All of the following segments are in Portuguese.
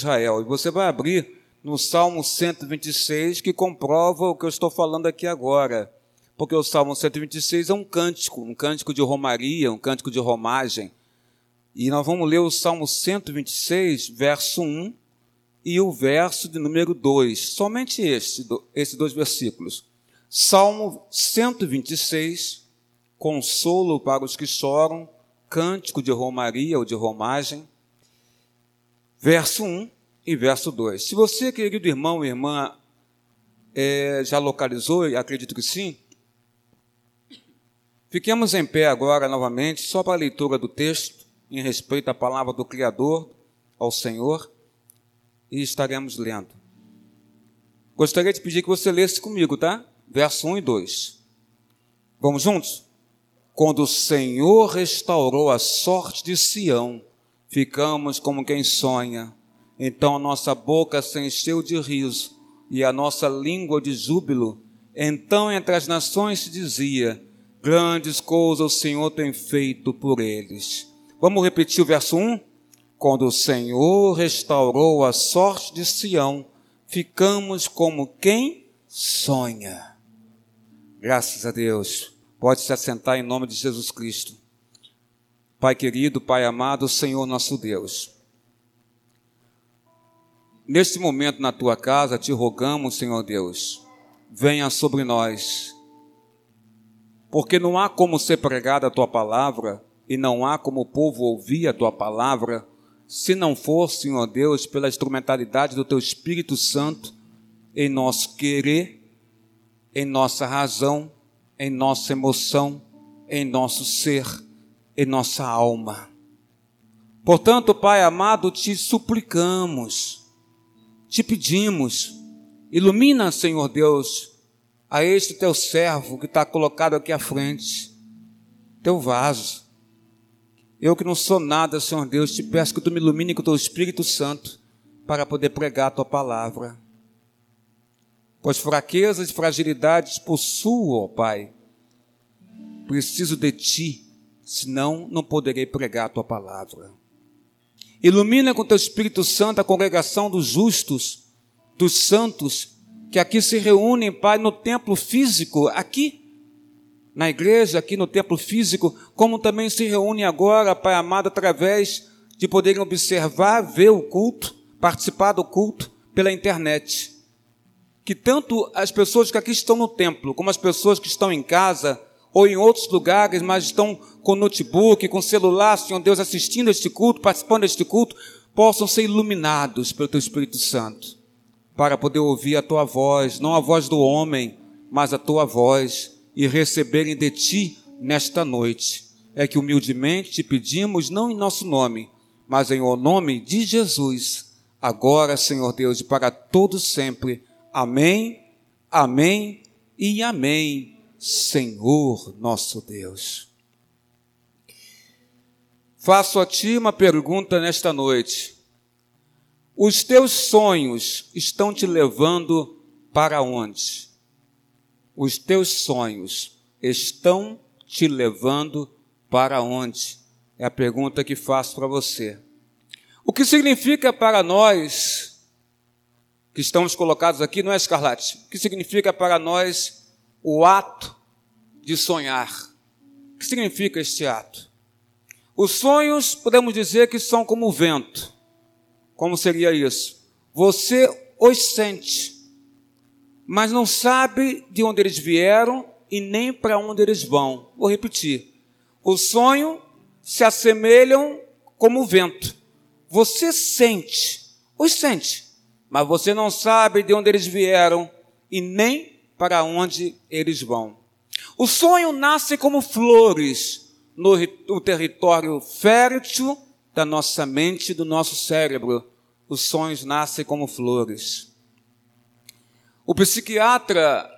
Israel. E você vai abrir no Salmo 126, que comprova o que eu estou falando aqui agora. Porque o Salmo 126 é um cântico, um cântico de romaria, um cântico de romagem. E nós vamos ler o Salmo 126, verso 1 e o verso de número 2. Somente este, esses dois versículos. Salmo 126, consolo para os que choram, cântico de romaria ou de romagem. Verso 1 e verso 2. Se você, querido irmão e irmã, é, já localizou, e acredito que sim, fiquemos em pé agora novamente, só para a leitura do texto, em respeito à palavra do Criador, ao Senhor, e estaremos lendo. Gostaria de pedir que você lesse comigo, tá? Verso 1 e 2. Vamos juntos? Quando o Senhor restaurou a sorte de Sião, ficamos como quem sonha então a nossa boca se encheu de riso e a nossa língua de júbilo. Então entre as nações se dizia: Grandes coisas o Senhor tem feito por eles. Vamos repetir o verso 1? Quando o Senhor restaurou a sorte de Sião, ficamos como quem sonha. Graças a Deus. Pode se assentar em nome de Jesus Cristo. Pai querido, Pai amado, Senhor nosso Deus. Neste momento na tua casa, te rogamos, Senhor Deus, venha sobre nós, porque não há como ser pregada a tua palavra e não há como o povo ouvir a tua palavra se não for, Senhor Deus, pela instrumentalidade do teu Espírito Santo em nosso querer, em nossa razão, em nossa emoção, em nosso ser, em nossa alma. Portanto, Pai amado, te suplicamos, te pedimos, ilumina, Senhor Deus, a este teu servo que está colocado aqui à frente, teu vaso. Eu que não sou nada, Senhor Deus, te peço que tu me ilumine com o teu Espírito Santo para poder pregar a tua palavra. Pois fraquezas e fragilidades possuo, ó Pai. Preciso de ti, senão não poderei pregar a tua palavra. Ilumina com teu Espírito Santo a congregação dos justos, dos santos, que aqui se reúnem, Pai, no templo físico, aqui, na igreja, aqui no templo físico, como também se reúnem agora, Pai amado, através de poderem observar, ver o culto, participar do culto pela internet. Que tanto as pessoas que aqui estão no templo, como as pessoas que estão em casa, ou em outros lugares, mas estão com notebook, com celular, Senhor Deus, assistindo este culto, participando deste culto, possam ser iluminados pelo Teu Espírito Santo, para poder ouvir a Tua voz, não a voz do homem, mas a Tua voz, e receberem de Ti nesta noite. É que humildemente te pedimos, não em nosso nome, mas em o nome de Jesus, agora, Senhor Deus, e para todos sempre. Amém, amém e amém. Senhor nosso Deus. Faço a ti uma pergunta nesta noite. Os teus sonhos estão te levando para onde? Os teus sonhos estão te levando para onde? É a pergunta que faço para você. O que significa para nós que estamos colocados aqui, não é escarlate? O que significa para nós o ato de sonhar. O que significa este ato? Os sonhos, podemos dizer que são como o vento. Como seria isso? Você os sente, mas não sabe de onde eles vieram e nem para onde eles vão. Vou repetir. O sonho se assemelham como o vento. Você sente, os sente, mas você não sabe de onde eles vieram e nem para onde eles vão. O sonho nasce como flores no, no território fértil da nossa mente, do nosso cérebro. Os sonhos nascem como flores. O psiquiatra,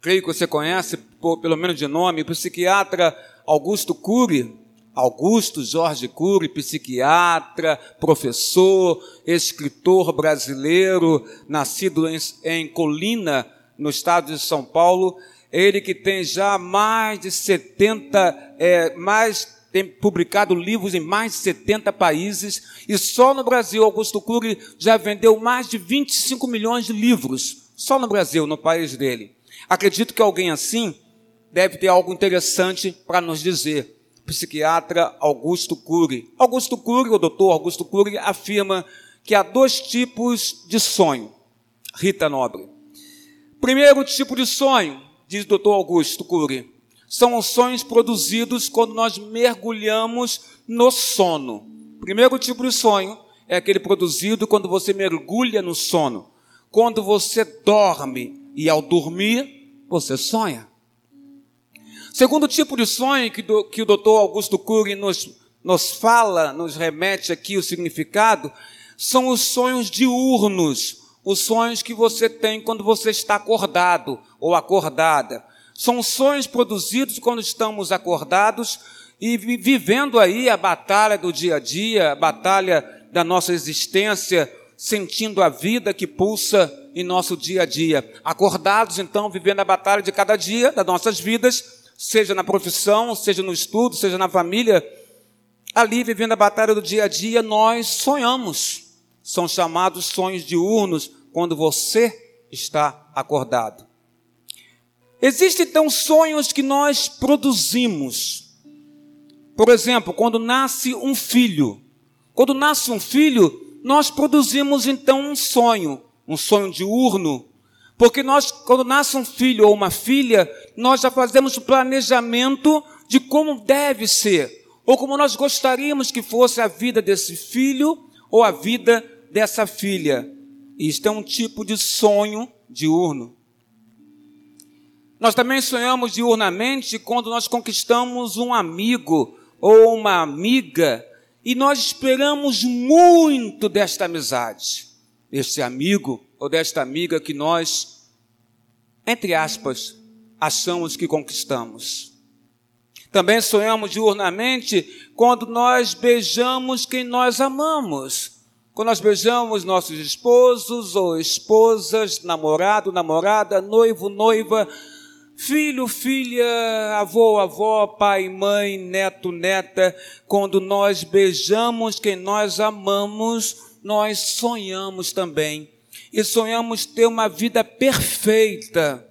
creio que você conhece, pelo menos de nome, o psiquiatra Augusto Cury, Augusto Jorge Cury, psiquiatra, professor, escritor brasileiro, nascido em, em Colina, no estado de São Paulo, ele que tem já mais de 70, é, mais tem publicado livros em mais de 70 países e só no Brasil Augusto Cury já vendeu mais de 25 milhões de livros, só no Brasil, no país dele. Acredito que alguém assim deve ter algo interessante para nos dizer. Psiquiatra Augusto Cury. Augusto Cury, o doutor Augusto Cury, afirma que há dois tipos de sonho. Rita Nobre. Primeiro tipo de sonho, diz o doutor Augusto Cury, são os sonhos produzidos quando nós mergulhamos no sono. Primeiro tipo de sonho é aquele produzido quando você mergulha no sono. Quando você dorme e ao dormir, você sonha. Segundo tipo de sonho que, do, que o doutor Augusto Cury nos, nos fala, nos remete aqui o significado, são os sonhos diurnos, os sonhos que você tem quando você está acordado ou acordada. São sonhos produzidos quando estamos acordados e vivendo aí a batalha do dia a dia, a batalha da nossa existência, sentindo a vida que pulsa em nosso dia a dia. Acordados, então, vivendo a batalha de cada dia das nossas vidas, seja na profissão, seja no estudo, seja na família, ali vivendo a batalha do dia a dia, nós sonhamos. São chamados sonhos diurnos quando você está acordado. Existem então sonhos que nós produzimos. Por exemplo, quando nasce um filho. Quando nasce um filho, nós produzimos então um sonho, um sonho diurno. Porque nós, quando nasce um filho ou uma filha, nós já fazemos o planejamento de como deve ser, ou como nós gostaríamos que fosse a vida desse filho ou a vida dessa filha. Isto é um tipo de sonho diurno. Nós também sonhamos diurnamente quando nós conquistamos um amigo ou uma amiga e nós esperamos muito desta amizade, deste amigo ou desta amiga que nós, entre aspas, achamos que conquistamos. Também sonhamos diurnamente quando nós beijamos quem nós amamos. Quando nós beijamos nossos esposos ou esposas, namorado, namorada, noivo, noiva, filho, filha, avô, avó, pai, mãe, neto, neta, quando nós beijamos quem nós amamos, nós sonhamos também. E sonhamos ter uma vida perfeita,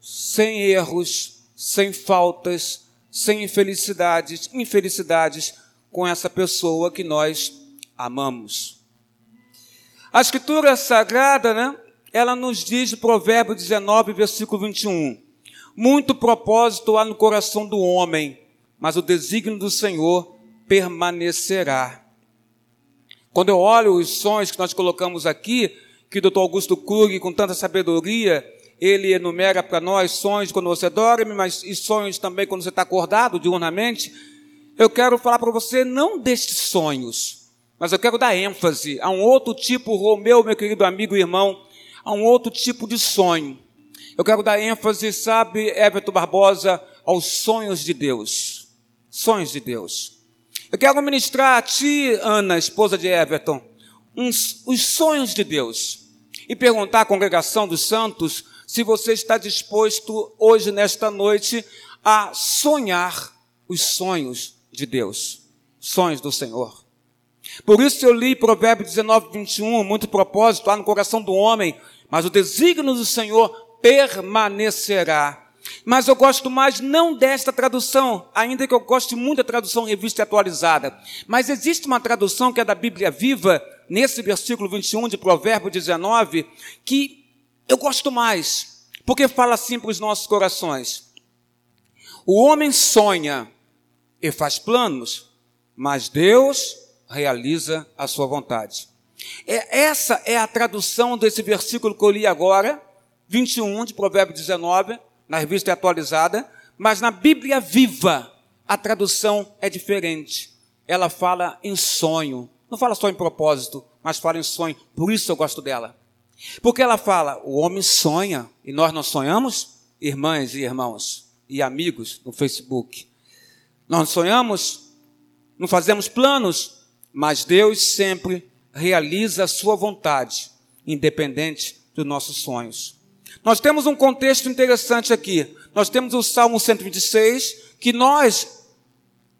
sem erros, sem faltas, sem infelicidades, infelicidades com essa pessoa que nós amamos. A escritura sagrada, né? Ela nos diz, Provérbio 19, versículo 21, muito propósito há no coração do homem, mas o desígnio do Senhor permanecerá. Quando eu olho os sonhos que nós colocamos aqui, que o Dr. Augusto Krug, com tanta sabedoria, ele enumera para nós sonhos quando você dorme, mas e sonhos também quando você está acordado diurnamente. Eu quero falar para você não destes sonhos, mas eu quero dar ênfase a um outro tipo, Romeu, meu querido amigo e irmão, a um outro tipo de sonho. Eu quero dar ênfase, sabe, Everton Barbosa, aos sonhos de Deus. Sonhos de Deus. Eu quero ministrar a ti, Ana, esposa de Everton, uns, os sonhos de Deus. E perguntar à congregação dos santos se você está disposto hoje, nesta noite, a sonhar os sonhos de Deus, sonhos do Senhor. Por isso eu li Provérbio 19, 21, muito propósito lá no coração do homem, mas o desígnio do Senhor permanecerá. Mas eu gosto mais não desta tradução, ainda que eu goste muito da tradução revista atualizada. Mas existe uma tradução que é da Bíblia Viva, nesse versículo 21 de Provérbio 19, que eu gosto mais, porque fala assim para os nossos corações. O homem sonha e faz planos, mas Deus realiza a sua vontade. É, essa é a tradução desse versículo que eu li agora, 21 de Provérbio 19, na revista atualizada, mas na Bíblia viva a tradução é diferente. Ela fala em sonho. Não fala só em propósito, mas fala em sonho. Por isso eu gosto dela. Porque ela fala, o homem sonha, e nós não sonhamos? Irmãs e irmãos e amigos no Facebook. Nós não sonhamos, não fazemos planos, mas Deus sempre realiza a sua vontade, independente dos nossos sonhos. Nós temos um contexto interessante aqui. Nós temos o Salmo 126, que nós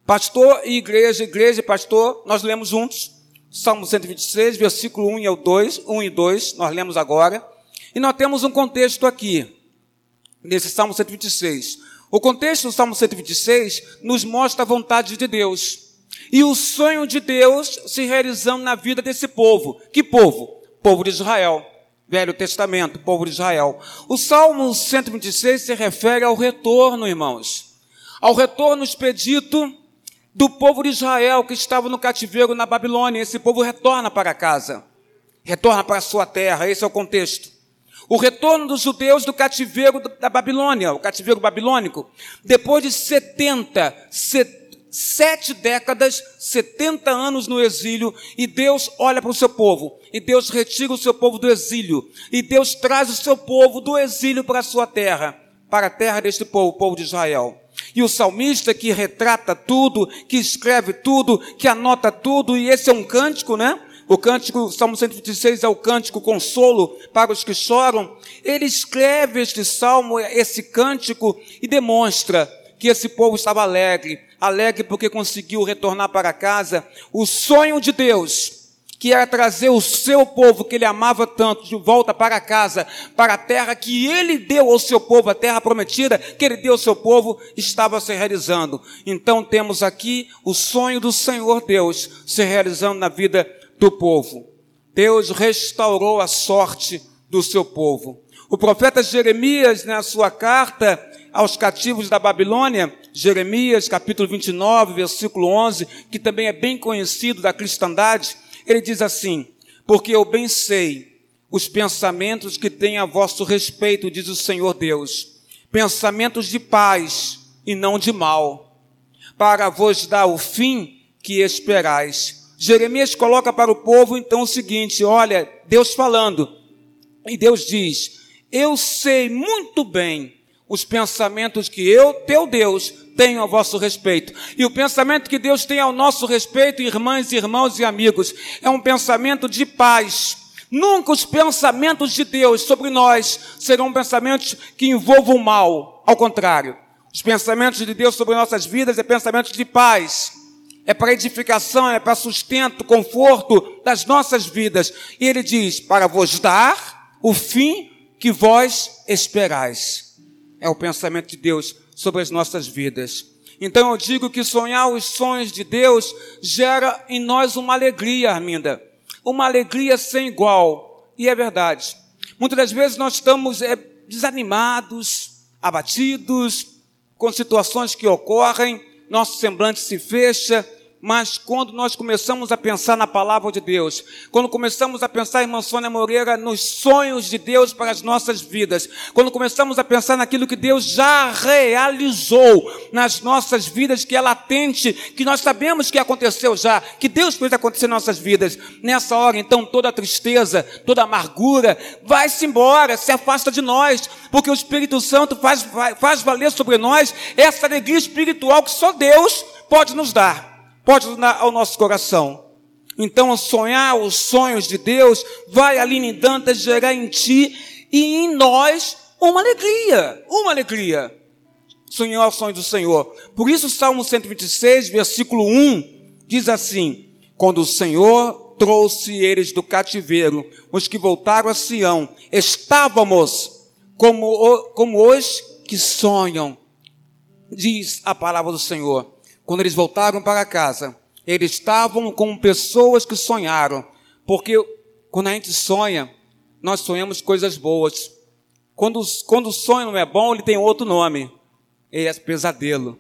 Pastor e igreja, igreja e pastor, nós lemos juntos. Salmo 126, versículo 1 e 2, 1 e 2, nós lemos agora. E nós temos um contexto aqui, nesse Salmo 126. O contexto do Salmo 126 nos mostra a vontade de Deus. E o sonho de Deus se realizando na vida desse povo. Que povo? Povo de Israel. Velho Testamento, povo de Israel. O Salmo 126 se refere ao retorno, irmãos. Ao retorno expedito do povo de Israel que estava no cativeiro na Babilônia. Esse povo retorna para casa. Retorna para a sua terra. Esse é o contexto. O retorno dos judeus do cativeiro da Babilônia, o cativeiro babilônico, depois de 70, 70 sete décadas, 70 anos no exílio, e Deus olha para o seu povo, e Deus retira o seu povo do exílio, e Deus traz o seu povo do exílio para a sua terra, para a terra deste povo, o povo de Israel. E o salmista que retrata tudo, que escreve tudo, que anota tudo, e esse é um cântico, né? O cântico, Salmo 126 é o cântico consolo para os que choram. Ele escreve este salmo, esse cântico, e demonstra que esse povo estava alegre, alegre porque conseguiu retornar para casa. O sonho de Deus, que era trazer o seu povo que ele amava tanto de volta para casa, para a terra que ele deu ao seu povo, a terra prometida que ele deu ao seu povo, estava se realizando. Então temos aqui o sonho do Senhor Deus se realizando na vida do povo. Deus restaurou a sorte do seu povo. O profeta Jeremias, na sua carta, aos cativos da Babilônia, Jeremias capítulo 29, versículo 11, que também é bem conhecido da cristandade, ele diz assim: Porque eu bem sei os pensamentos que têm a vosso respeito, diz o Senhor Deus, pensamentos de paz e não de mal, para vos dar o fim que esperais. Jeremias coloca para o povo então o seguinte: olha, Deus falando, e Deus diz: Eu sei muito bem os pensamentos que eu, teu Deus, tenho a vosso respeito. E o pensamento que Deus tem ao nosso respeito, irmãs, irmãos e amigos, é um pensamento de paz. Nunca os pensamentos de Deus sobre nós serão pensamentos que envolvam mal. Ao contrário, os pensamentos de Deus sobre nossas vidas é pensamentos de paz. É para edificação, é para sustento, conforto das nossas vidas. E ele diz: para vos dar o fim que vós esperais é o pensamento de Deus sobre as nossas vidas. Então eu digo que sonhar os sonhos de Deus gera em nós uma alegria, Arminda. Uma alegria sem igual. E é verdade. Muitas das vezes nós estamos é, desanimados, abatidos, com situações que ocorrem, nosso semblante se fecha, mas quando nós começamos a pensar na palavra de Deus, quando começamos a pensar, irmã Sônia Moreira, nos sonhos de Deus para as nossas vidas, quando começamos a pensar naquilo que Deus já realizou nas nossas vidas, que é latente, que nós sabemos que aconteceu já, que Deus fez acontecer em nossas vidas, nessa hora, então, toda tristeza, toda amargura, vai-se embora, se afasta de nós, porque o Espírito Santo faz, faz valer sobre nós essa alegria espiritual que só Deus pode nos dar pode dar ao nosso coração. Então, sonhar os sonhos de Deus vai, Aline Dantas, gerar em ti e em nós uma alegria, uma alegria. Sonhar os sonhos do Senhor. Por isso, Salmo 126, versículo 1, diz assim: Quando o Senhor trouxe eles do cativeiro, os que voltaram a Sião, estávamos como, como os que sonham, diz a palavra do Senhor. Quando eles voltaram para casa, eles estavam com pessoas que sonharam, porque quando a gente sonha, nós sonhamos coisas boas. Quando, quando o sonho não é bom, ele tem outro nome, é pesadelo.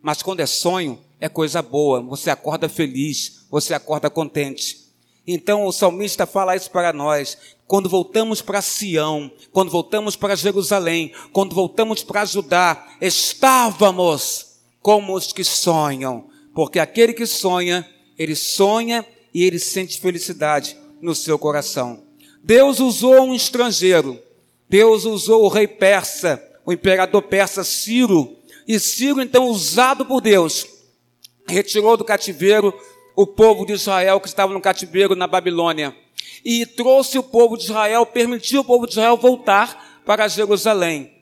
Mas quando é sonho, é coisa boa, você acorda feliz, você acorda contente. Então o salmista fala isso para nós. Quando voltamos para Sião, quando voltamos para Jerusalém, quando voltamos para Judá, estávamos como os que sonham, porque aquele que sonha, ele sonha e ele sente felicidade no seu coração. Deus usou um estrangeiro, Deus usou o rei persa, o imperador persa Ciro, e Ciro, então, usado por Deus, retirou do cativeiro o povo de Israel que estava no cativeiro na Babilônia, e trouxe o povo de Israel, permitiu o povo de Israel voltar para Jerusalém.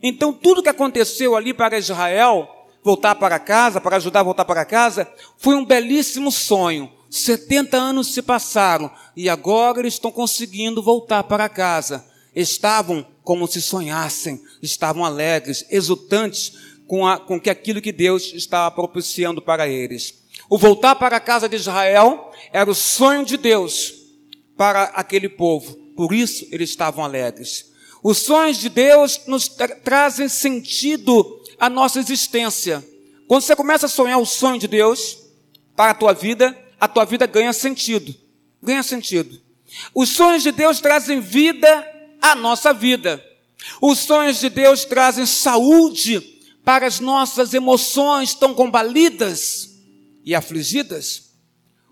Então, tudo que aconteceu ali para Israel voltar para casa, para ajudar a voltar para casa, foi um belíssimo sonho. 70 anos se passaram e agora eles estão conseguindo voltar para casa. Estavam como se sonhassem, estavam alegres, exultantes com, a, com que aquilo que Deus estava propiciando para eles. O voltar para a casa de Israel era o sonho de Deus para aquele povo. Por isso eles estavam alegres. Os sonhos de Deus nos tra trazem sentido à nossa existência. Quando você começa a sonhar o sonho de Deus para a tua vida, a tua vida ganha sentido. Ganha sentido. Os sonhos de Deus trazem vida à nossa vida. Os sonhos de Deus trazem saúde para as nossas emoções tão combalidas e afligidas.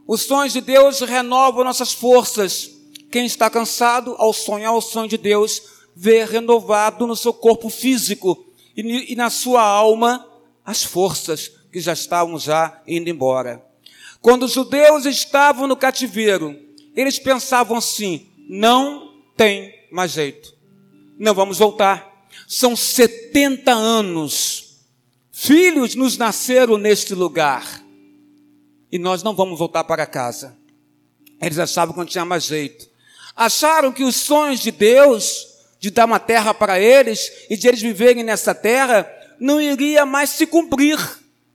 Os sonhos de Deus renovam nossas forças. Quem está cansado, ao sonhar o sonho de Deus, vê renovado no seu corpo físico e, e na sua alma as forças que já estavam já indo embora. Quando os judeus estavam no cativeiro, eles pensavam assim: não tem mais jeito, não vamos voltar. São 70 anos, filhos nos nasceram neste lugar e nós não vamos voltar para casa. Eles achavam que não tinha mais jeito. Acharam que os sonhos de Deus de dar uma terra para eles e de eles viverem nessa terra, não iria mais se cumprir,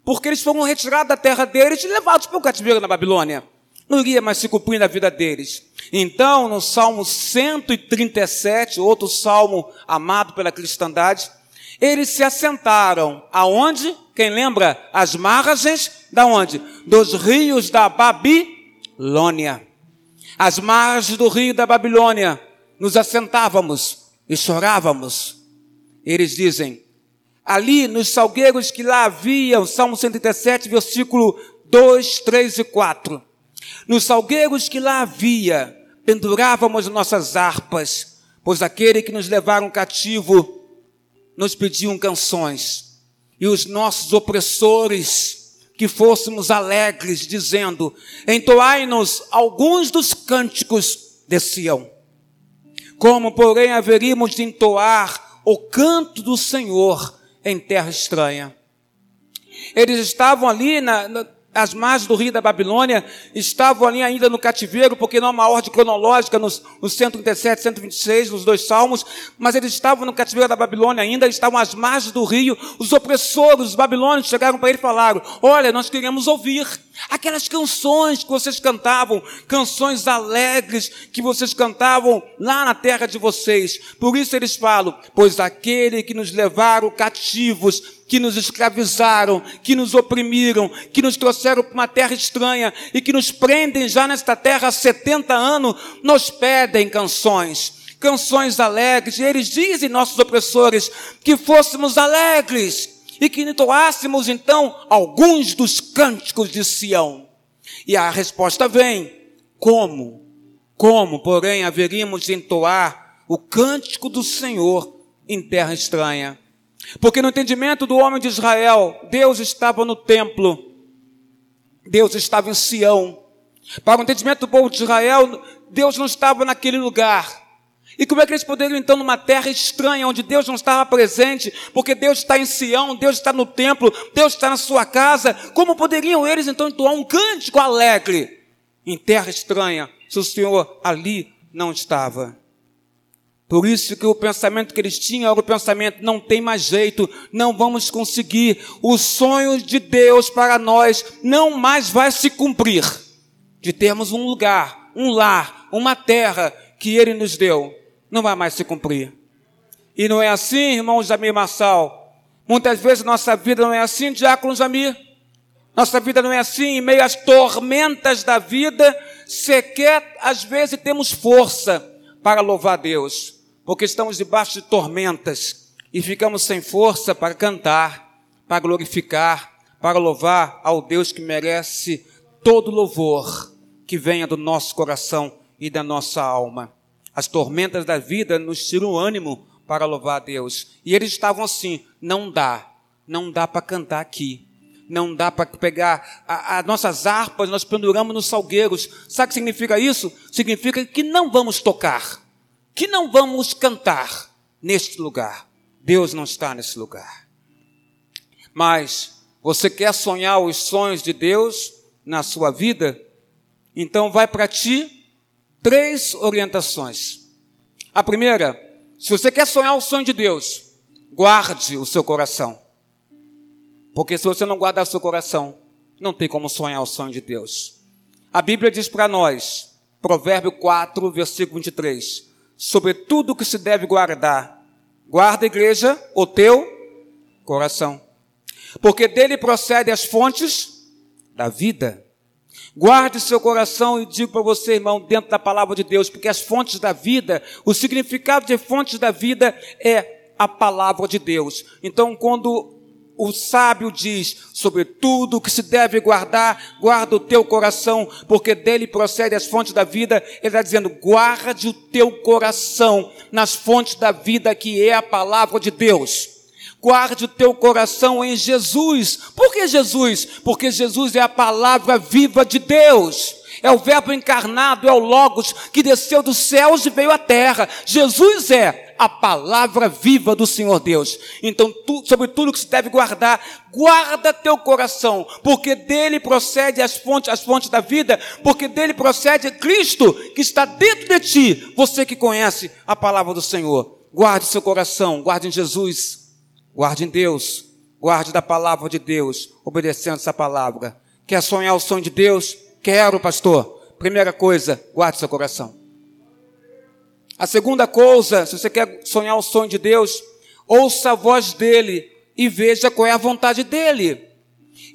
porque eles foram retirados da terra deles e levados para o cativeiro na Babilônia. Não iria mais se cumprir na vida deles. Então, no Salmo 137, outro salmo amado pela cristandade, eles se assentaram aonde? Quem lembra? As margens da onde? Dos rios da Babilônia. As margens do rio da Babilônia. Nos assentávamos e chorávamos. Eles dizem, ali nos salgueiros que lá havia, Salmo 137, versículo 2, 3 e 4. Nos salgueiros que lá havia, pendurávamos nossas harpas, pois aquele que nos levaram cativo nos pediam canções, e os nossos opressores que fôssemos alegres, dizendo: Entoai-nos alguns dos cânticos de Sião. Como, porém, haveríamos de entoar o canto do Senhor em terra estranha? Eles estavam ali na, na as margens do rio da Babilônia estavam ali ainda no cativeiro, porque não há uma ordem cronológica nos, nos 137, 126, nos dois salmos, mas eles estavam no cativeiro da Babilônia ainda, estavam às margens do rio. Os opressores, os babilônios, chegaram para ele e falaram: Olha, nós queremos ouvir aquelas canções que vocês cantavam, canções alegres que vocês cantavam lá na terra de vocês. Por isso eles falam: Pois aquele que nos levaram cativos, que nos escravizaram, que nos oprimiram, que nos trouxeram para uma terra estranha e que nos prendem já nesta terra há 70 anos, nos pedem canções, canções alegres. E eles dizem, nossos opressores, que fôssemos alegres e que entoássemos então alguns dos cânticos de Sião. E a resposta vem: como? Como, porém, haveríamos de entoar o cântico do Senhor em terra estranha? Porque no entendimento do homem de Israel, Deus estava no templo, Deus estava em Sião. Para o entendimento do povo de Israel, Deus não estava naquele lugar. E como é que eles poderiam então numa terra estranha, onde Deus não estava presente, porque Deus está em Sião, Deus está no templo, Deus está na sua casa, como poderiam eles então entoar um cântico alegre em terra estranha, se o Senhor ali não estava? Por isso que o pensamento que eles tinham era o pensamento, não tem mais jeito, não vamos conseguir. O sonho de Deus para nós não mais vai se cumprir. De termos um lugar, um lar, uma terra que Ele nos deu, não vai mais se cumprir. E não é assim, irmão Jamir Massal. Muitas vezes nossa vida não é assim, Diácono Jamir. Nossa vida não é assim, em meio às tormentas da vida, sequer às vezes temos força para louvar Deus porque estamos debaixo de tormentas e ficamos sem força para cantar, para glorificar, para louvar ao Deus que merece todo louvor que venha do nosso coração e da nossa alma. As tormentas da vida nos tiram o ânimo para louvar a Deus. E eles estavam assim: não dá, não dá para cantar aqui. Não dá para pegar as nossas harpas, nós penduramos nos salgueiros. Sabe o que significa isso? Significa que não vamos tocar que não vamos cantar neste lugar. Deus não está nesse lugar. Mas Você quer sonhar os sonhos de Deus na sua vida? Então vai para ti três orientações. A primeira, se você quer sonhar o sonho de Deus, guarde o seu coração. Porque se você não guardar o seu coração, não tem como sonhar o sonho de Deus. A Bíblia diz para nós, Provérbio 4, versículo 23, sobre tudo que se deve guardar, guarda, igreja, o teu coração. Porque dele procedem as fontes da vida. Guarde seu coração e digo para você, irmão, dentro da palavra de Deus, porque as fontes da vida, o significado de fontes da vida é a palavra de Deus. Então, quando o sábio diz, sobre tudo que se deve guardar, guarda o teu coração, porque dele procede as fontes da vida. Ele está dizendo, guarde o teu coração nas fontes da vida, que é a palavra de Deus. Guarde o teu coração em Jesus. Por que Jesus? Porque Jesus é a palavra viva de Deus. É o Verbo encarnado, é o Logos que desceu dos céus e veio à terra. Jesus é a palavra viva do Senhor Deus. Então, tu, sobre tudo que se deve guardar, guarda teu coração, porque dele procede as fontes, as fontes da vida, porque dele procede Cristo que está dentro de ti. Você que conhece a palavra do Senhor, guarde seu coração, guarde em Jesus, guarde em Deus, guarde da palavra de Deus, obedecendo essa palavra. Quer sonhar o sonho de Deus? Quero, pastor. Primeira coisa, guarde seu coração. A segunda coisa, se você quer sonhar o sonho de Deus, ouça a voz dele e veja qual é a vontade dele.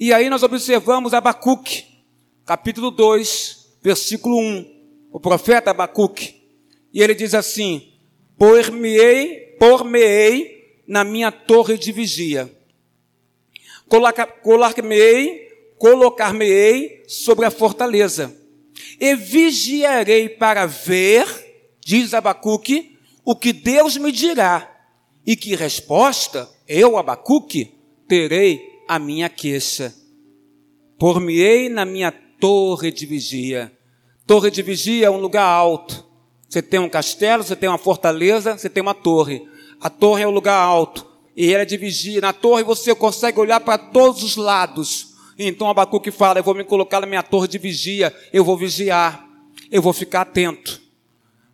E aí nós observamos Abacuque, capítulo 2, versículo 1. O profeta Abacuque. E ele diz assim: Por-me-ei, por-me-ei na minha torre de vigia. Colocar-me-ei, colocar-me-ei sobre a fortaleza. E vigiarei para ver diz Abacuque, o que Deus me dirá, e que resposta eu, Abacuque, terei a minha queixa. Por-me-ei na minha torre de vigia. Torre de vigia é um lugar alto. Você tem um castelo, você tem uma fortaleza, você tem uma torre. A torre é um lugar alto. E ela é de vigia. Na torre você consegue olhar para todos os lados. Então Abacuque fala: Eu vou me colocar na minha torre de vigia, eu vou vigiar, eu vou ficar atento.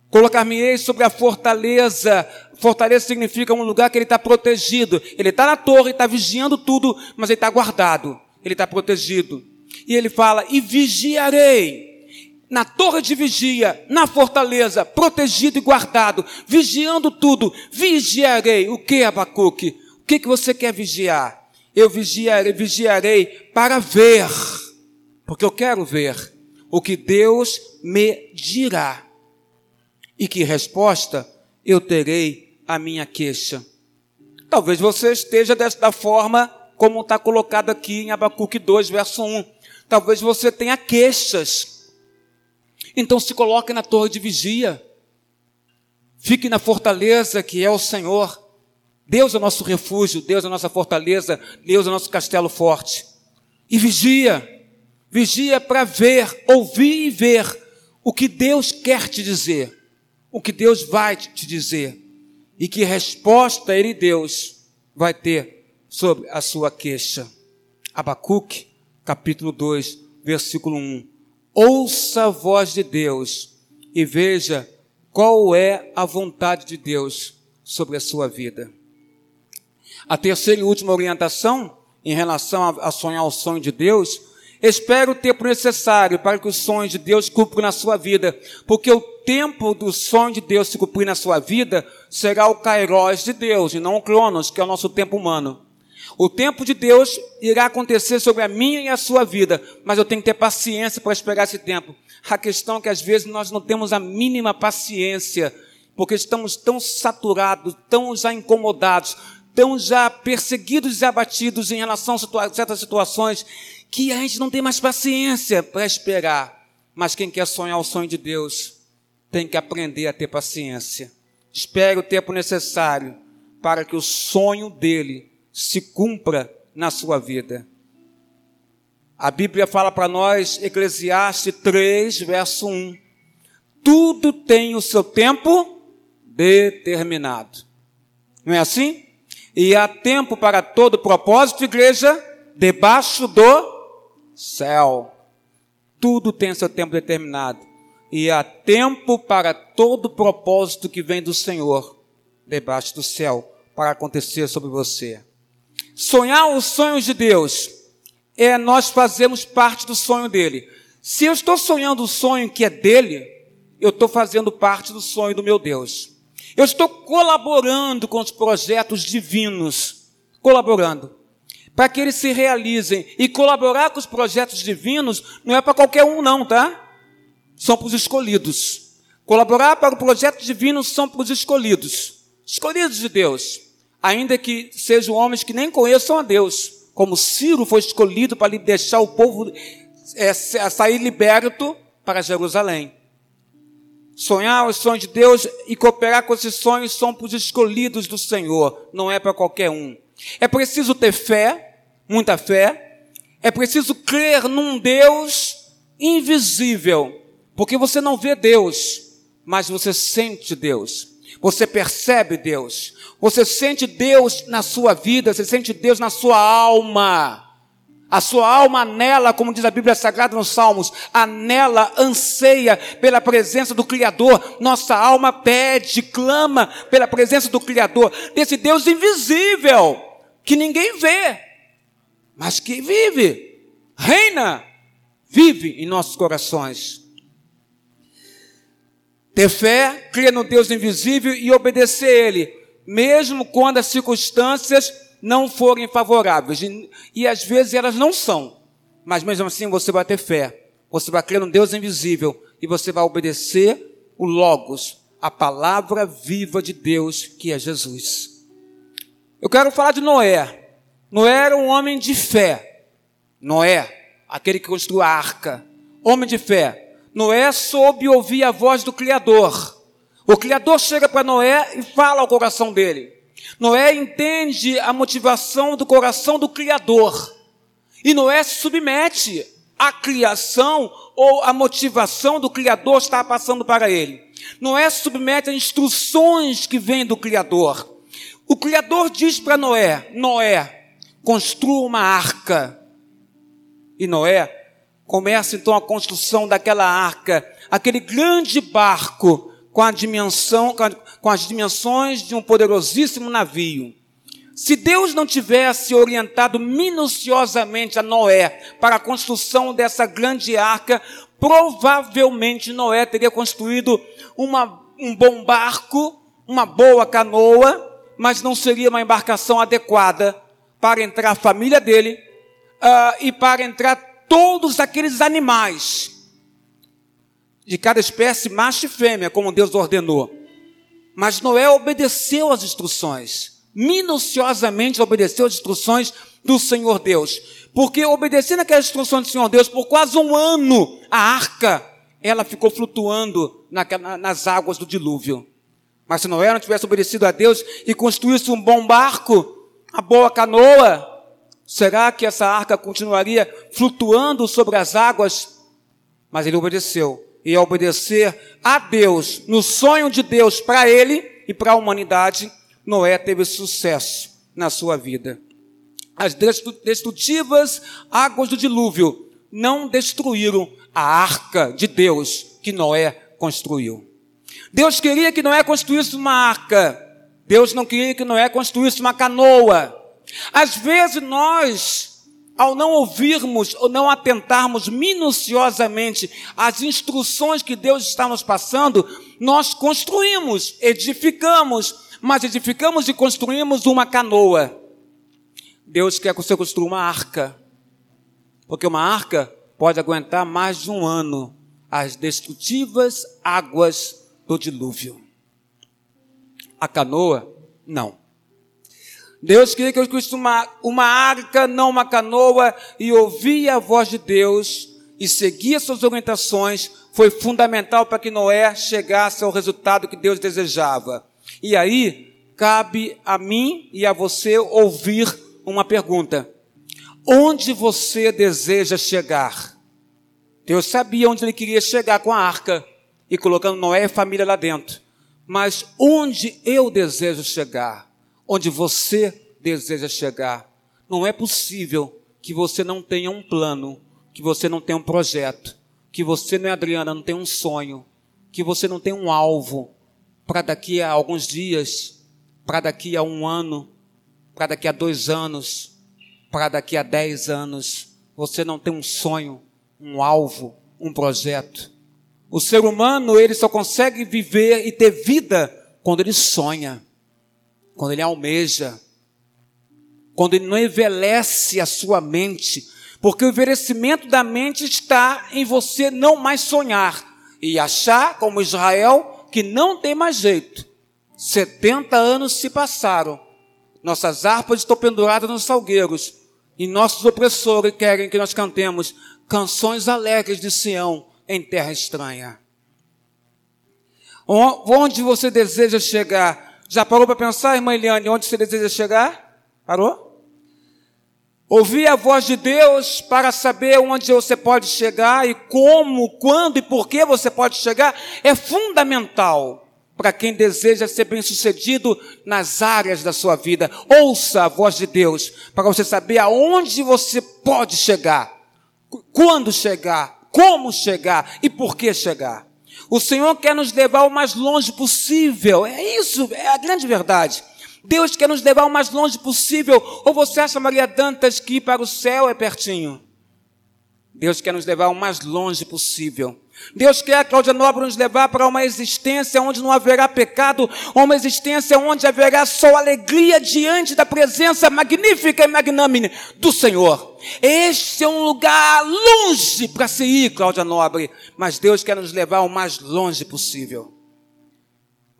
Colocar-me-ei sobre a fortaleza. Fortaleza significa um lugar que ele está protegido. Ele está na torre, está vigiando tudo, mas ele está guardado. Ele está protegido. E ele fala: E vigiarei. Na torre de vigia, na fortaleza, protegido e guardado, vigiando tudo, vigiarei. O que, Abacuque? O que, que você quer vigiar? Eu vigiarei, vigiarei para ver, porque eu quero ver o que Deus me dirá e que resposta eu terei à minha queixa. Talvez você esteja desta forma, como está colocado aqui em Abacuque 2, verso 1. Talvez você tenha queixas. Então se coloque na torre de vigia. Fique na fortaleza que é o Senhor. Deus é o nosso refúgio, Deus é a nossa fortaleza, Deus é o nosso castelo forte. E vigia. Vigia para ver, ouvir e ver o que Deus quer te dizer o que Deus vai te dizer e que resposta Ele, Deus, vai ter sobre a sua queixa. Abacuque, capítulo 2, versículo 1. Ouça a voz de Deus e veja qual é a vontade de Deus sobre a sua vida. A terceira e última orientação em relação a, sonhar o sonho de Deus Espere o tempo necessário para que os sonhos de Deus cumpram na sua vida, porque o tempo do sonho de Deus se cumprir na sua vida será o kairós de Deus, e não o cronos, que é o nosso tempo humano. O tempo de Deus irá acontecer sobre a minha e a sua vida, mas eu tenho que ter paciência para esperar esse tempo. A questão é que às vezes nós não temos a mínima paciência, porque estamos tão saturados, tão já incomodados, tão já perseguidos e abatidos em relação a certas situações, que a gente não tem mais paciência para esperar. Mas quem quer sonhar o sonho de Deus tem que aprender a ter paciência. Espere o tempo necessário para que o sonho dele se cumpra na sua vida. A Bíblia fala para nós, Eclesiastes 3, verso 1. Tudo tem o seu tempo determinado. Não é assim? E há tempo para todo propósito, igreja, debaixo do céu. Tudo tem seu tempo determinado. E há tempo para todo propósito que vem do Senhor, debaixo do céu, para acontecer sobre você. Sonhar os sonhos de Deus é nós fazermos parte do sonho dele. Se eu estou sonhando o sonho que é dele, eu estou fazendo parte do sonho do meu Deus. Eu estou colaborando com os projetos divinos, colaborando, para que eles se realizem. E colaborar com os projetos divinos não é para qualquer um, não, tá? São para os escolhidos. Colaborar para o projeto divino são para os escolhidos, escolhidos de Deus, ainda que sejam homens que nem conheçam a Deus, como Ciro foi escolhido para deixar o povo é, sair liberto para Jerusalém. Sonhar os sonhos de Deus e cooperar com esses sonhos são para os escolhidos do Senhor, não é para qualquer um. É preciso ter fé, muita fé. É preciso crer num Deus invisível, porque você não vê Deus, mas você sente Deus. Você percebe Deus. Você sente Deus na sua vida, você sente Deus na sua alma. A sua alma anela, como diz a Bíblia Sagrada nos Salmos, anela, anseia pela presença do Criador. Nossa alma pede, clama pela presença do Criador, desse Deus invisível, que ninguém vê, mas que vive, reina, vive em nossos corações. Ter fé, crer no Deus invisível e obedecer a Ele, mesmo quando as circunstâncias não forem favoráveis. E, e às vezes elas não são. Mas mesmo assim você vai ter fé. Você vai crer no Deus invisível e você vai obedecer o Logos, a palavra viva de Deus que é Jesus. Eu quero falar de Noé. Noé era um homem de fé. Noé, aquele que construiu a arca. Homem de fé. Noé soube ouvir a voz do Criador. O Criador chega para Noé e fala ao coração dele. Noé entende a motivação do coração do Criador. E Noé se submete à criação ou à motivação do Criador está passando para ele. Noé se submete a instruções que vêm do Criador. O Criador diz para Noé: Noé, construa uma arca. E Noé começa então a construção daquela arca, aquele grande barco com a dimensão, com as dimensões de um poderosíssimo navio. Se Deus não tivesse orientado minuciosamente a Noé para a construção dessa grande arca, provavelmente Noé teria construído uma, um bom barco, uma boa canoa, mas não seria uma embarcação adequada para entrar a família dele uh, e para entrar todos aqueles animais de cada espécie, macho e fêmea, como Deus ordenou. Mas Noé obedeceu às instruções, minuciosamente obedeceu às instruções do Senhor Deus. Porque obedecendo aquelas instruções do Senhor Deus, por quase um ano, a arca, ela ficou flutuando na, nas águas do dilúvio. Mas se Noé não tivesse obedecido a Deus e construísse um bom barco, a boa canoa, será que essa arca continuaria flutuando sobre as águas? Mas ele obedeceu e obedecer a Deus, no sonho de Deus para ele e para a humanidade, Noé teve sucesso na sua vida. As destrutivas águas do dilúvio não destruíram a arca de Deus que Noé construiu. Deus queria que Noé construísse uma arca. Deus não queria que Noé construísse uma canoa. Às vezes nós ao não ouvirmos ou não atentarmos minuciosamente às instruções que Deus está nos passando, nós construímos, edificamos, mas edificamos e construímos uma canoa. Deus quer que você construa uma arca, porque uma arca pode aguentar mais de um ano as destrutivas águas do dilúvio. A canoa, não. Deus queria que eu construísse uma, uma arca, não uma canoa, e ouvia a voz de Deus e seguia suas orientações, foi fundamental para que Noé chegasse ao resultado que Deus desejava. E aí, cabe a mim e a você ouvir uma pergunta: Onde você deseja chegar? Deus sabia onde ele queria chegar com a arca e colocando Noé e família lá dentro. Mas onde eu desejo chegar? Onde você deseja chegar. Não é possível que você não tenha um plano, que você não tenha um projeto, que você, não é Adriana, não tem um sonho, que você não tem um alvo para daqui a alguns dias, para daqui a um ano, para daqui a dois anos, para daqui a dez anos. Você não tem um sonho, um alvo, um projeto. O ser humano, ele só consegue viver e ter vida quando ele sonha, quando ele almeja, quando ele não envelhece a sua mente, porque o envelhecimento da mente está em você não mais sonhar e achar, como Israel, que não tem mais jeito. 70 anos se passaram, nossas harpas estão penduradas nos salgueiros, e nossos opressores querem que nós cantemos canções alegres de Sião em terra estranha. Onde você deseja chegar? Já parou para pensar, irmã Eliane, onde você deseja chegar? Parou? Ouvir a voz de Deus para saber onde você pode chegar e como, quando e por que você pode chegar é fundamental para quem deseja ser bem-sucedido nas áreas da sua vida. Ouça a voz de Deus para você saber aonde você pode chegar, quando chegar, como chegar e por que chegar. O Senhor quer nos levar o mais longe possível. É isso, é a grande verdade. Deus quer nos levar o mais longe possível. Ou você acha, Maria Dantas, que ir para o céu é pertinho? Deus quer nos levar o mais longe possível. Deus quer, Cláudia Nobre, nos levar para uma existência onde não haverá pecado, uma existência onde haverá só alegria diante da presença magnífica e magnânime do Senhor. Este é um lugar longe para se ir, Cláudia Nobre, mas Deus quer nos levar o mais longe possível.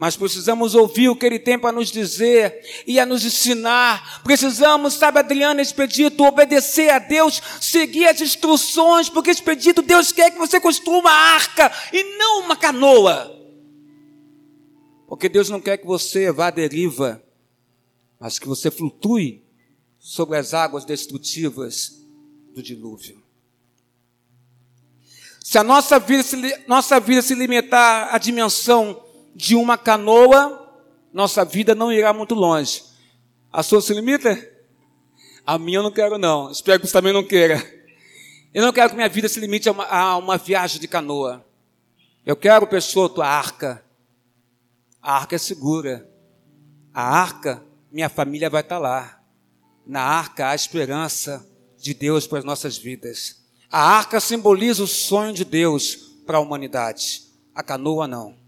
Mas precisamos ouvir o que ele tem para nos dizer e a nos ensinar. Precisamos, sabe, Adriana Expedito, obedecer a Deus, seguir as instruções, porque Expedito, Deus quer que você construa uma arca e não uma canoa. Porque Deus não quer que você vá à deriva, mas que você flutue sobre as águas destrutivas do dilúvio. Se a nossa vida se, nossa vida se limitar à dimensão de uma canoa, nossa vida não irá muito longe. A sua se limita? A minha eu não quero, não. Espero que você também não queira. Eu não quero que minha vida se limite a uma, a uma viagem de canoa. Eu quero, pessoa, tua arca. A arca é segura. A arca, minha família vai estar lá. Na arca há esperança de Deus para as nossas vidas. A arca simboliza o sonho de Deus para a humanidade. A canoa não.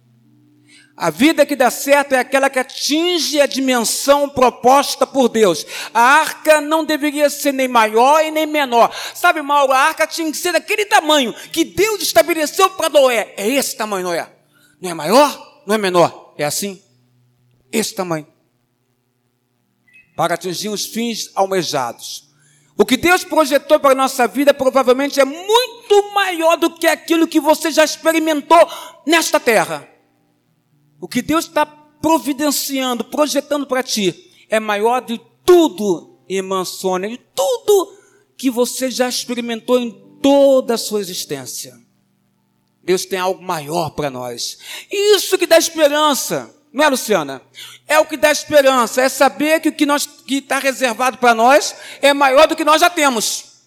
A vida que dá certo é aquela que atinge a dimensão proposta por Deus. A arca não deveria ser nem maior e nem menor. Sabe, Mauro, a arca tinha que ser daquele tamanho que Deus estabeleceu para Noé. É esse tamanho, Noé. Não é maior, não é menor. É assim. Esse tamanho. Para atingir os fins almejados. O que Deus projetou para a nossa vida provavelmente é muito maior do que aquilo que você já experimentou nesta terra. O que Deus está providenciando, projetando para ti, é maior de tudo, irmã Sônia, de tudo que você já experimentou em toda a sua existência. Deus tem algo maior para nós. Isso que dá esperança, não é, Luciana? É o que dá esperança, é saber que o que está reservado para nós é maior do que nós já temos.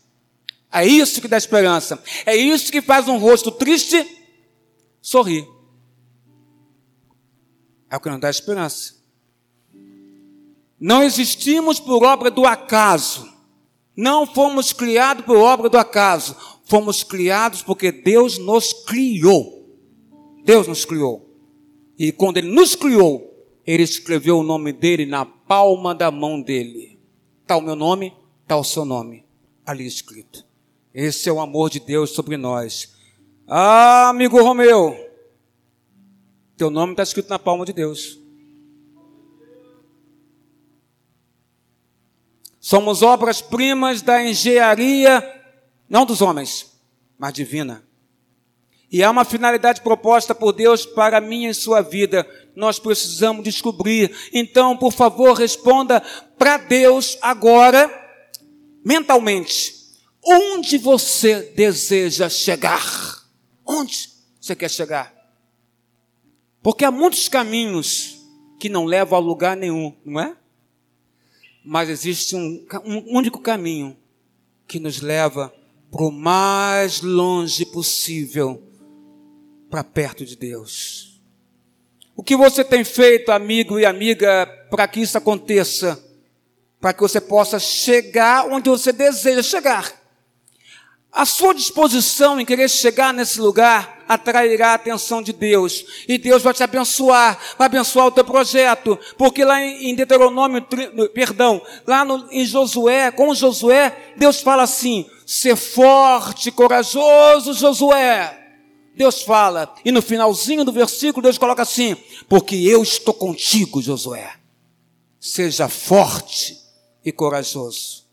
É isso que dá esperança. É isso que faz um rosto triste sorrir. É o que nos dá esperança. Não existimos por obra do acaso. Não fomos criados por obra do acaso. Fomos criados porque Deus nos criou. Deus nos criou. E quando Ele nos criou, Ele escreveu o nome dele na palma da mão dele. Está o meu nome, está o seu nome ali escrito. Esse é o amor de Deus sobre nós. Ah, amigo Romeu, teu nome está escrito na palma de Deus. Somos obras-primas da engenharia, não dos homens, mas divina. E há uma finalidade proposta por Deus para minha e sua vida. Nós precisamos descobrir. Então, por favor, responda para Deus agora, mentalmente. Onde você deseja chegar? Onde você quer chegar? Porque há muitos caminhos que não levam a lugar nenhum, não é? Mas existe um, um único caminho que nos leva para o mais longe possível para perto de Deus. O que você tem feito, amigo e amiga, para que isso aconteça? Para que você possa chegar onde você deseja chegar. A sua disposição em querer chegar nesse lugar atrairá a atenção de Deus. E Deus vai te abençoar, vai abençoar o teu projeto. Porque lá em Deuteronômio, perdão, lá no, em Josué, com Josué, Deus fala assim: ser forte, corajoso, Josué. Deus fala, e no finalzinho do versículo Deus coloca assim: porque eu estou contigo, Josué. Seja forte e corajoso.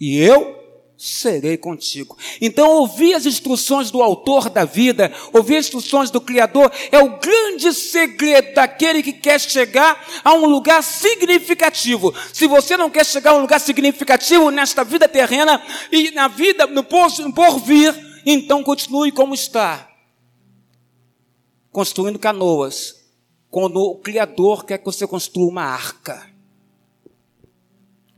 E eu serei contigo. Então, ouvir as instruções do autor da vida, ouvir as instruções do Criador, é o grande segredo daquele que quer chegar a um lugar significativo. Se você não quer chegar a um lugar significativo nesta vida terrena e na vida, no porvir, então continue como está. Construindo canoas, quando o Criador quer que você construa uma arca.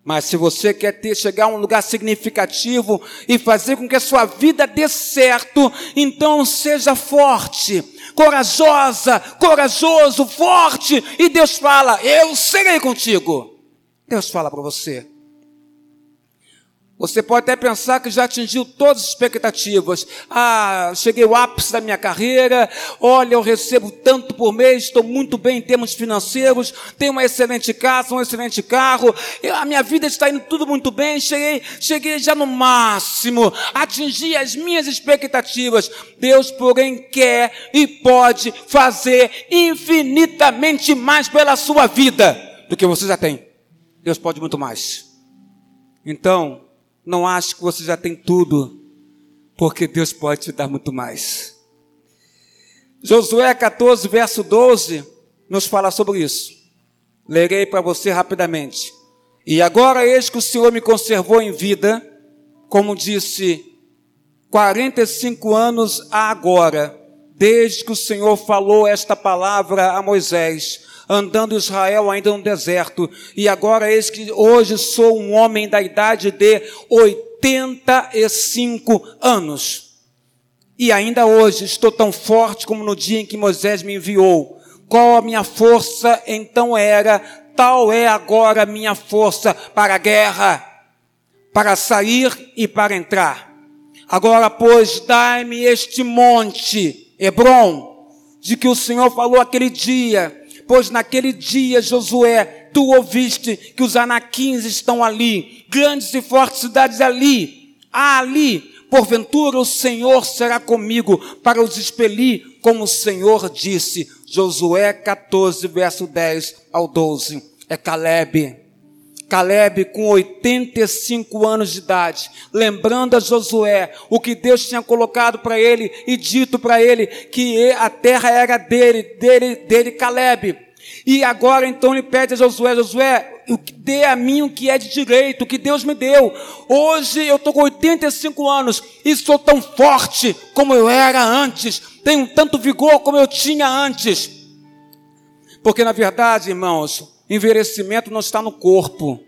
Mas se você quer ter, chegar a um lugar significativo e fazer com que a sua vida dê certo, então seja forte, corajosa, corajoso, forte. E Deus fala: Eu serei contigo. Deus fala para você. Você pode até pensar que já atingiu todas as expectativas. Ah, cheguei ao ápice da minha carreira. Olha, eu recebo tanto por mês, estou muito bem em termos financeiros, tenho uma excelente casa, um excelente carro. a minha vida está indo tudo muito bem. Cheguei, cheguei já no máximo, atingi as minhas expectativas. Deus, porém, quer e pode fazer infinitamente mais pela sua vida do que você já tem. Deus pode muito mais. Então, não ache que você já tem tudo, porque Deus pode te dar muito mais. Josué 14, verso 12, nos fala sobre isso. Lerei para você rapidamente. E agora eis que o Senhor me conservou em vida, como disse, 45 anos agora, desde que o Senhor falou esta palavra a Moisés andando Israel ainda no deserto, e agora eis que hoje sou um homem da idade de 85 anos. E ainda hoje estou tão forte como no dia em que Moisés me enviou. Qual a minha força então era, tal é agora a minha força para a guerra, para sair e para entrar. Agora, pois, dai-me este monte, Hebron, de que o Senhor falou aquele dia, pois naquele dia, Josué, tu ouviste que os anaquins estão ali, grandes e fortes cidades ali, ali, porventura o Senhor será comigo para os expelir, como o Senhor disse. Josué 14, verso 10 ao 12. É Caleb. Caleb com 85 anos de idade, lembrando a Josué o que Deus tinha colocado para ele e dito para ele que a terra era dele, dele, dele Caleb. E agora então ele pede a Josué, Josué, dê a mim o que é de direito, o que Deus me deu. Hoje eu estou com 85 anos e sou tão forte como eu era antes, tenho tanto vigor como eu tinha antes. Porque na verdade, irmãos, Envelhecimento não está no corpo,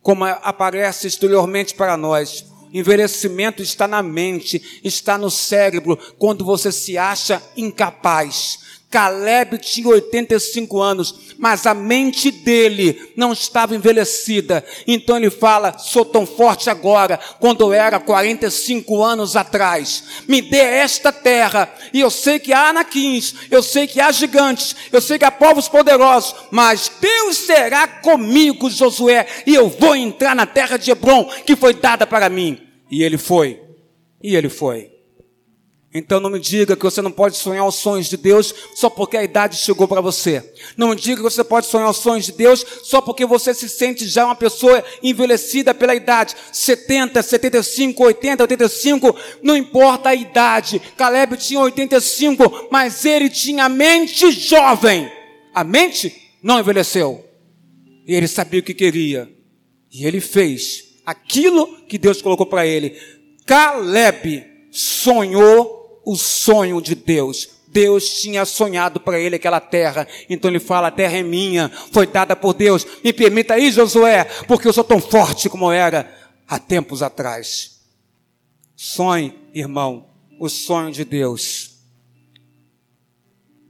como aparece exteriormente para nós. Envelhecimento está na mente, está no cérebro, quando você se acha incapaz. Caleb tinha 85 anos, mas a mente dele não estava envelhecida. Então ele fala: sou tão forte agora, quando eu era 45 anos atrás. Me dê esta terra, e eu sei que há anaquins, eu sei que há gigantes, eu sei que há povos poderosos, mas Deus será comigo, Josué, e eu vou entrar na terra de Hebron, que foi dada para mim. E ele foi, e ele foi. Então não me diga que você não pode sonhar os sonhos de Deus só porque a idade chegou para você. Não me diga que você pode sonhar os sonhos de Deus só porque você se sente já uma pessoa envelhecida pela idade. 70, 75, 80, 85, não importa a idade. Caleb tinha 85, mas ele tinha a mente jovem. A mente não envelheceu. E ele sabia o que queria. E ele fez aquilo que Deus colocou para ele. Caleb sonhou o sonho de Deus. Deus tinha sonhado para ele aquela terra. Então ele fala: a terra é minha, foi dada por Deus. Me permita aí, Josué, porque eu sou tão forte como era há tempos atrás. Sonhe, irmão, o sonho de Deus.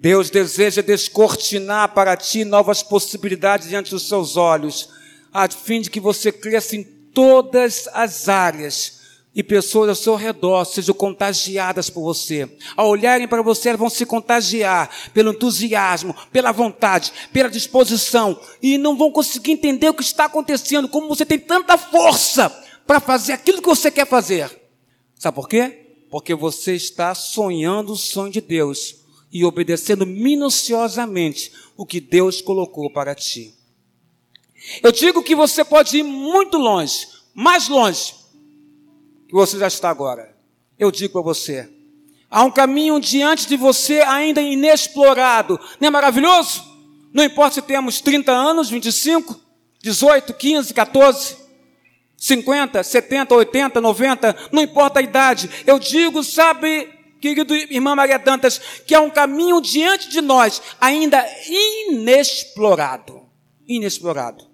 Deus deseja descortinar para ti novas possibilidades diante dos seus olhos, a fim de que você cresça em todas as áreas e pessoas ao seu redor sejam contagiadas por você. Ao olharem para você, elas vão se contagiar pelo entusiasmo, pela vontade, pela disposição e não vão conseguir entender o que está acontecendo, como você tem tanta força para fazer aquilo que você quer fazer. Sabe por quê? Porque você está sonhando o sonho de Deus e obedecendo minuciosamente o que Deus colocou para ti. Eu digo que você pode ir muito longe, mais longe que você já está agora. Eu digo para você: há um caminho diante de você ainda inexplorado. Não é maravilhoso? Não importa se temos 30 anos, 25, 18, 15, 14, 50, 70, 80, 90, não importa a idade. Eu digo, sabe, querido irmã Maria Dantas, que há um caminho diante de nós ainda inexplorado. Inexplorado.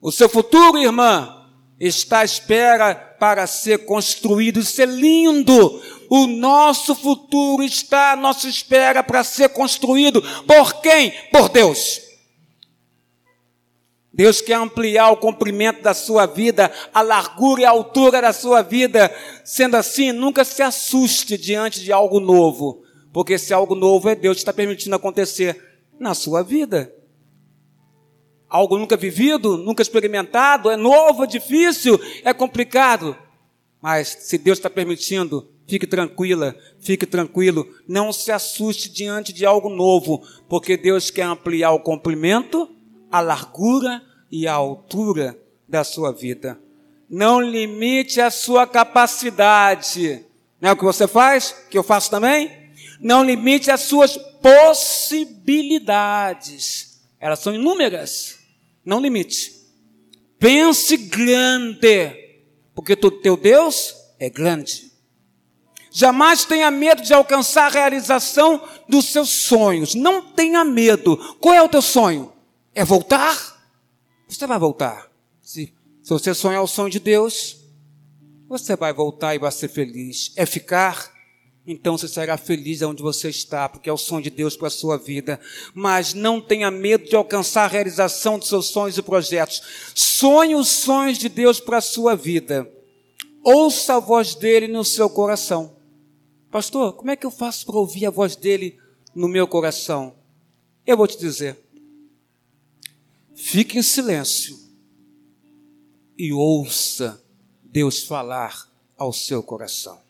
O seu futuro, irmã, está à espera para ser construído. Isso é lindo. O nosso futuro está à nossa espera para ser construído. Por quem? Por Deus. Deus quer ampliar o comprimento da sua vida, a largura e a altura da sua vida. Sendo assim, nunca se assuste diante de algo novo, porque se algo novo é Deus que está permitindo acontecer na sua vida algo nunca vivido, nunca experimentado, é novo, é difícil, é complicado. Mas se Deus está permitindo, fique tranquila, fique tranquilo, não se assuste diante de algo novo, porque Deus quer ampliar o comprimento, a largura e a altura da sua vida. Não limite a sua capacidade. Não é o que você faz? Que eu faço também? Não limite as suas possibilidades. Elas são inúmeras. Não limite. Pense grande, porque tu, teu Deus é grande. Jamais tenha medo de alcançar a realização dos seus sonhos. Não tenha medo. Qual é o teu sonho? É voltar? Você vai voltar. Se, se você sonhar o sonho de Deus, você vai voltar e vai ser feliz. É ficar então você será feliz onde você está, porque é o sonho de Deus para a sua vida. Mas não tenha medo de alcançar a realização dos seus sonhos e projetos. Sonhe os sonhos de Deus para a sua vida. Ouça a voz dele no seu coração. Pastor, como é que eu faço para ouvir a voz dele no meu coração? Eu vou te dizer. Fique em silêncio e ouça Deus falar ao seu coração.